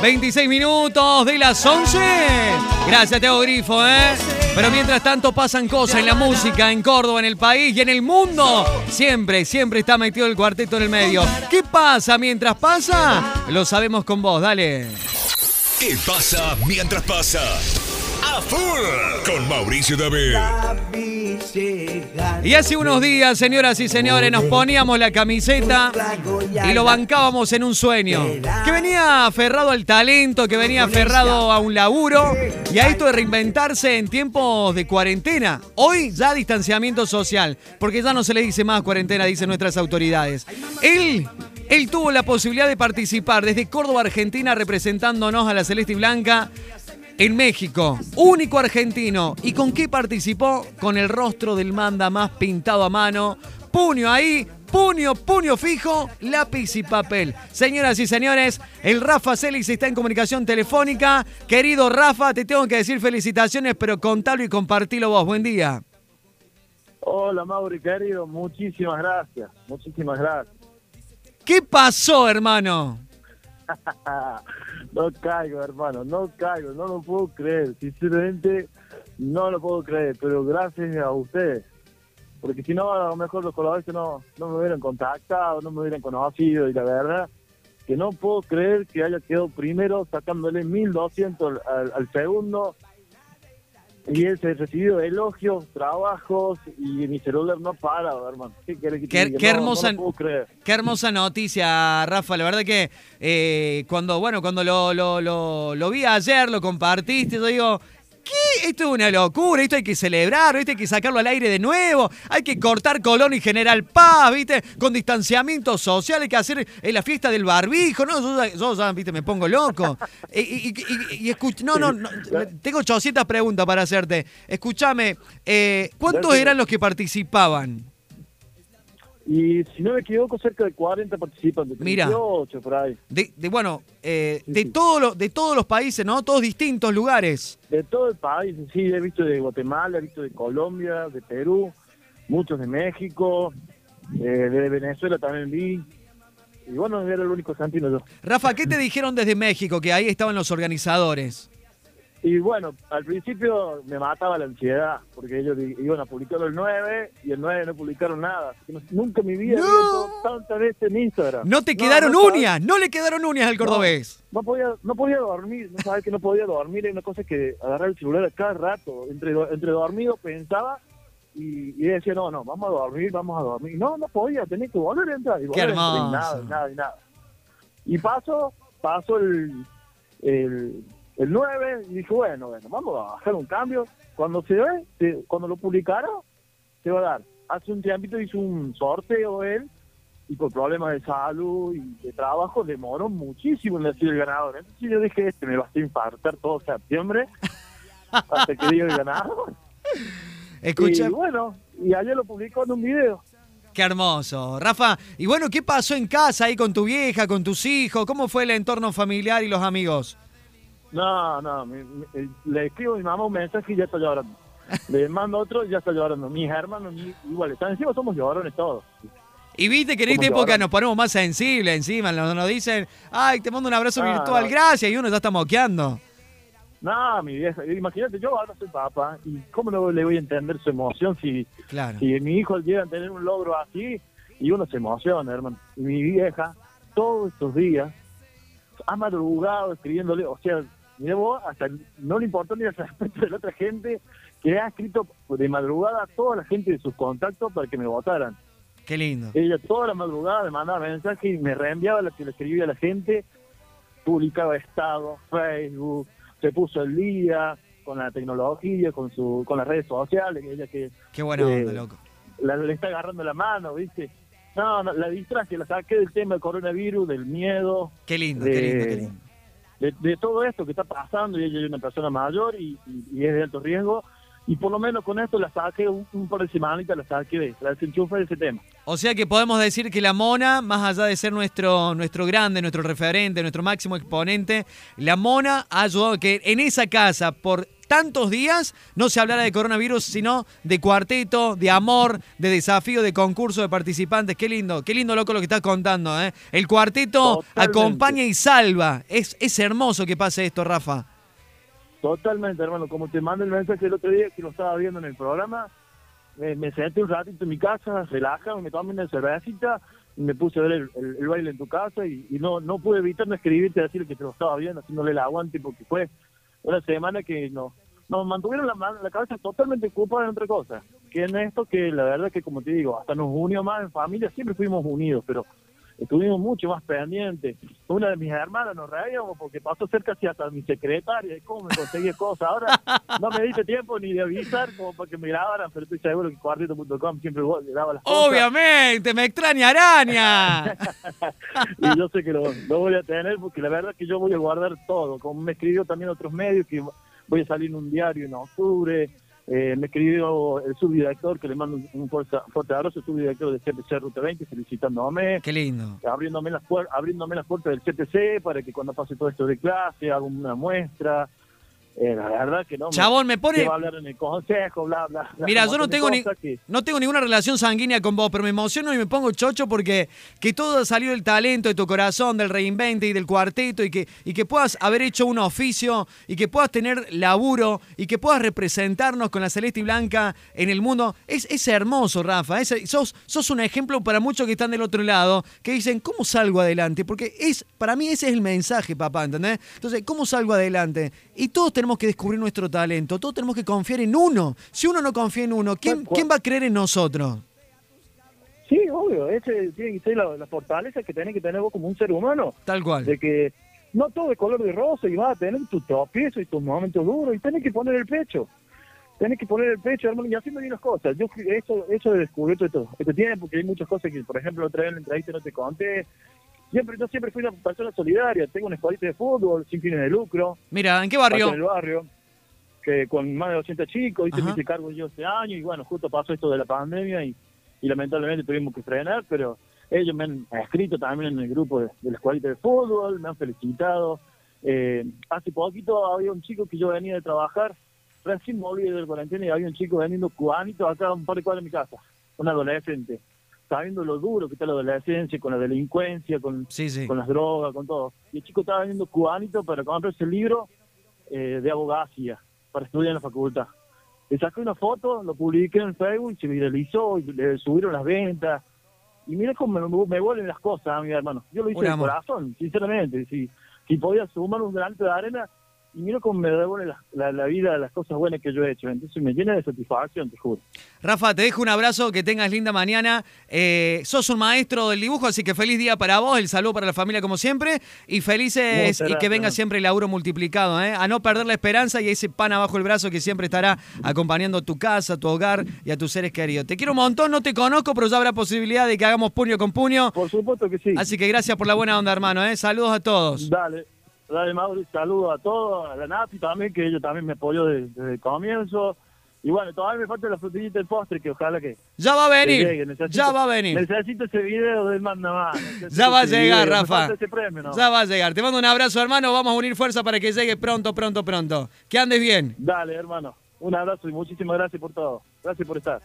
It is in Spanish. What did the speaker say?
26 minutos de las 11. Gracias, Teo Grifo, ¿eh? Pero mientras tanto pasan cosas en la música, en Córdoba, en el país y en el mundo. Siempre, siempre está metido el cuarteto en el medio. ¿Qué pasa mientras pasa? Lo sabemos con vos, dale. ¿Qué pasa mientras pasa? Con Mauricio David. Y hace unos días, señoras y señores, nos poníamos la camiseta y lo bancábamos en un sueño. Que venía aferrado al talento, que venía aferrado a un laburo y a esto de reinventarse en tiempos de cuarentena. Hoy ya distanciamiento social, porque ya no se le dice más cuarentena, dicen nuestras autoridades. Él él tuvo la posibilidad de participar desde Córdoba, Argentina, representándonos a la Celeste y Blanca en México. Único argentino. ¿Y con qué participó? Con el rostro del manda más pintado a mano. Puño ahí, puño, puño fijo, lápiz y papel. Señoras y señores, el Rafa Celis está en comunicación telefónica. Querido Rafa, te tengo que decir felicitaciones, pero contalo y compartilo vos. Buen día. Hola Mauri, querido, muchísimas gracias, muchísimas gracias. ¿Qué pasó, hermano? no caigo, hermano, no caigo, no lo puedo creer. Sinceramente, no lo puedo creer, pero gracias a ustedes. Porque si no, a lo mejor los colaboradores no, no me hubieran contactado, no me hubieran conocido. Y la verdad, que no puedo creer que haya quedado primero sacándole 1200 al, al segundo y he recibido elogios, trabajos y mi celular no para, hermano. ¿Qué, que qué, hermosa, qué hermosa noticia, Rafa. La verdad que eh, cuando, bueno, cuando lo, lo, lo, lo vi ayer, lo compartiste, yo digo, ¿Qué? Esto es una locura, esto hay que celebrar, ¿viste? hay que sacarlo al aire de nuevo, hay que cortar Colón y General Paz, ¿viste? Con distanciamiento social, hay que hacer la fiesta del barbijo, ¿no? Yo, ya, ¿viste? Me pongo loco. y, y, no, no, no, tengo 800 preguntas para hacerte. Escúchame, eh, ¿cuántos eran los que participaban? Y si no me equivoco, cerca de 40 participantes. Mira. por ahí. De, bueno, eh, de, de todos los países, ¿no? Todos distintos lugares. De todo el país, sí. He visto de Guatemala, he visto de Colombia, de Perú, muchos de México, eh, de Venezuela también vi. Y bueno, era el único santino yo. Rafa, ¿qué te dijeron desde México? Que ahí estaban los organizadores. Y bueno, al principio me mataba la ansiedad, porque ellos iban a publicar el 9 y el 9 no publicaron nada. Nunca en mi vida no. tantas veces en Instagram. No te quedaron uñas, no le quedaron uñas al cordobés. No, podía, no podía dormir, no sabes que no podía dormir, hay una cosa que agarrar el celular a cada rato. Entre, entre dormido pensaba y, decía, no, no, vamos a dormir, vamos a dormir. No, no podía, tenía que volver a entrar. Y Qué hermoso. Y nada, nada, nada. Y paso, paso el, el el 9 y dije, bueno, bueno, vamos a hacer un cambio. Cuando se ve, cuando lo publicara, se va a dar. Hace un tiempito hizo un sorteo él y por problemas de salud y de trabajo demoró muchísimo en decir el ganador. Entonces yo dije, este me va a infartar todo septiembre hasta que diga el ganador. Escucha. Y bueno, y ayer lo publicó en un video. Qué hermoso. Rafa, y bueno, ¿qué pasó en casa ahí con tu vieja, con tus hijos? ¿Cómo fue el entorno familiar y los amigos? No, no, eh, le escribo a mi mamá un mensaje y ya está llorando. le mando otro y ya está llorando. Mis hermanos igual, están encima somos llorones todos. Y viste que en esta época nos ponemos más sensibles encima, nos, dicen, ay, te mando un abrazo ah, virtual, gracias, y uno ya está moqueando. No, mi vieja, imagínate, yo ahora soy papá, y cómo no le voy a entender su emoción si, si mi hijo llega a tener un logro así, y uno se emociona, hermano. Y mi vieja, todos estos días, ha madrugado escribiéndole, o sea, Vos, hasta no le importó ni el respeto de la otra gente que ha escrito de madrugada a toda la gente de sus contactos para que me votaran. Qué lindo. Ella toda la madrugada me mandaba mensajes y me reenviaba lo que le escribía a la gente, publicaba estado, Facebook, se puso el día con la tecnología, con su con las redes sociales, ella que Qué buena onda, loco. le está agarrando la mano, ¿viste? No, la distraje, la saqué del tema del coronavirus, del miedo. Qué lindo, qué lindo, qué lindo de, todo esto que está pasando y ella es una persona mayor y, es de alto riesgo y por lo menos con esto la saqué un, par de semanitas, la saqué de la desenchufe de ese tema. O sea que podemos decir que la Mona, más allá de ser nuestro, nuestro grande, nuestro referente, nuestro máximo exponente, la Mona ha ayudado a que en esa casa, por tantos días, no se hablara de coronavirus, sino de cuarteto, de amor, de desafío, de concurso de participantes. Qué lindo, qué lindo loco lo que estás contando. ¿eh? El cuarteto Totalmente. acompaña y salva. Es, es hermoso que pase esto, Rafa. Totalmente, hermano. Como te mandé el mensaje el otro día que lo estaba viendo en el programa, me, me senté un ratito en mi casa, relajado, me tomé una cervecita me puse a ver el, baile en tu casa y, no no pude evitar no escribirte decir que te lo estaba viendo, haciéndole el aguante porque fue una semana que no, nos mantuvieron la, la cabeza totalmente ocupada en otra cosa. Que en esto que la verdad que como te digo, hasta nos unió más en familia, siempre fuimos unidos, pero estuvimos mucho más pendientes. Una de mis hermanas nos reíamos porque pasó cerca hasta mi secretaria y cómo me conseguía cosas. Ahora no me diste tiempo ni de avisar como para que me grabaran, pero estoy seguro que cuarteto.com siempre le daba las cosas. Obviamente, me extraña araña. y yo sé que lo, lo voy a tener porque la verdad es que yo voy a guardar todo. Como me escribió también otros medios que voy a salir en un diario en octubre. Eh, me escribió el subdirector, que le mando un, fuerte, fuerte abrazo, el subdirector de CPC Ruta 20, felicitándome, Qué lindo. abriéndome las, abriéndome las puertas del CPC para que cuando pase todo esto de clase haga una muestra. Eh, la verdad que no. Chabón, me pone. va a hablar en el consejo, bla, bla. bla, Mira, yo no tengo ni, que- no tengo ninguna relación sanguínea con vos, pero me emociono y me pongo chocho porque que todo salió del talento de tu corazón, del reinvente y del cuarteto y que, y que puedas haber hecho un oficio y que puedas tener laburo y que puedas representarnos con la celeste y blanca en el mundo. Es, es hermoso, Rafa. Es- sos, sos un ejemplo para muchos que están del otro lado, que dicen, ¿cómo salgo adelante? Porque es, para mí ese es el mensaje, papá, ¿entendés? Entonces, ¿cómo salgo adelante? Y todos tenemos que descubrir nuestro talento, todos tenemos que confiar en uno. Si uno no confía en uno, ¿quién. ¿quién va a creer en nosotros? Sí, obvio, ese tiene que ser la, la fortaleza que tenés que tener vos como un ser humano. Tal cual. de que no todo es color de rosa y vas a tener tus tropiezos y tus momentos duros y tenés que poner el pecho. Tenés que poner el pecho, hermano, y haciendo bien las cosas. Yo eso, eso de descubrir todo esto, este tiempo, porque hay muchas cosas que, por ejemplo, otra vez en la entrevista no te conté. Siempre, yo siempre fui una persona solidaria. Tengo una escuelita de fútbol sin fines de lucro, Mira, ¿en qué barrio? en el barrio, que con más de 80 chicos, hice me hice cargo yo este año y bueno, justo pasó esto de la pandemia y, y lamentablemente tuvimos que frenar, pero ellos me han escrito también en el grupo de, de la de fútbol, me han felicitado. Eh, hace poquito había un chico que yo venía de trabajar, recién me del cuarentena y había un chico vendiendo cubanitos acá a un par de cuadras de mi casa, un adolescente, sabiendo lo duro que está la adolescencia, con la delincuencia, con, Sí, sí. con las drogas, con todo. Y el chico estaba vendiendo cubanitos para comprarse el libro eh, de abogacía para estudiar en la facultad. Le saqué una foto, lo publiqué en Facebook, se viralizó, y le subieron las ventas. Y mira cómo me, me vuelven las cosas, a mi hermano. Yo lo hice de corazón, sinceramente. Si, si podía sumar un granito de arena, y mira cómo me devuelve la, la, la vida, las cosas buenas que yo he hecho. Entonces me llena de satisfacción, te juro. Rafa, te dejo un abrazo, que tengas linda mañana. Eh, sos un maestro del dibujo, así que feliz día para vos, el saludo para la familia como siempre, y felices y que venga siempre el laburo multiplicado, ¿eh? a no perder la esperanza y ese pan abajo el brazo que siempre estará acompañando tu casa, tu hogar y a tus seres queridos. Te quiero un montón, no te conozco, pero ya habrá posibilidad de que hagamos puño con puño. Por supuesto que sí. Así que gracias por la buena onda, hermano. ¿eh? Saludos a todos. Dale, dale, Mauri, saludos a todos, a la Napi también, que ella también me apoyó desde, desde el comienzo. Y bueno, todavía me falta la frutillita del postre, que ojalá que, Ya va a venir, Necesito- ya va a venir. Necesito ese video del manda más. necesito Ya va a llegar, video, Rafa. falta ese premio, ¿no? Ya va a llegar. Te mando un abrazo, hermano. Vamos a unir fuerza para que llegue pronto, pronto, pronto. Que andes bien. Dale, hermano. Un abrazo y muchísimas gracias por todo. Gracias por estar.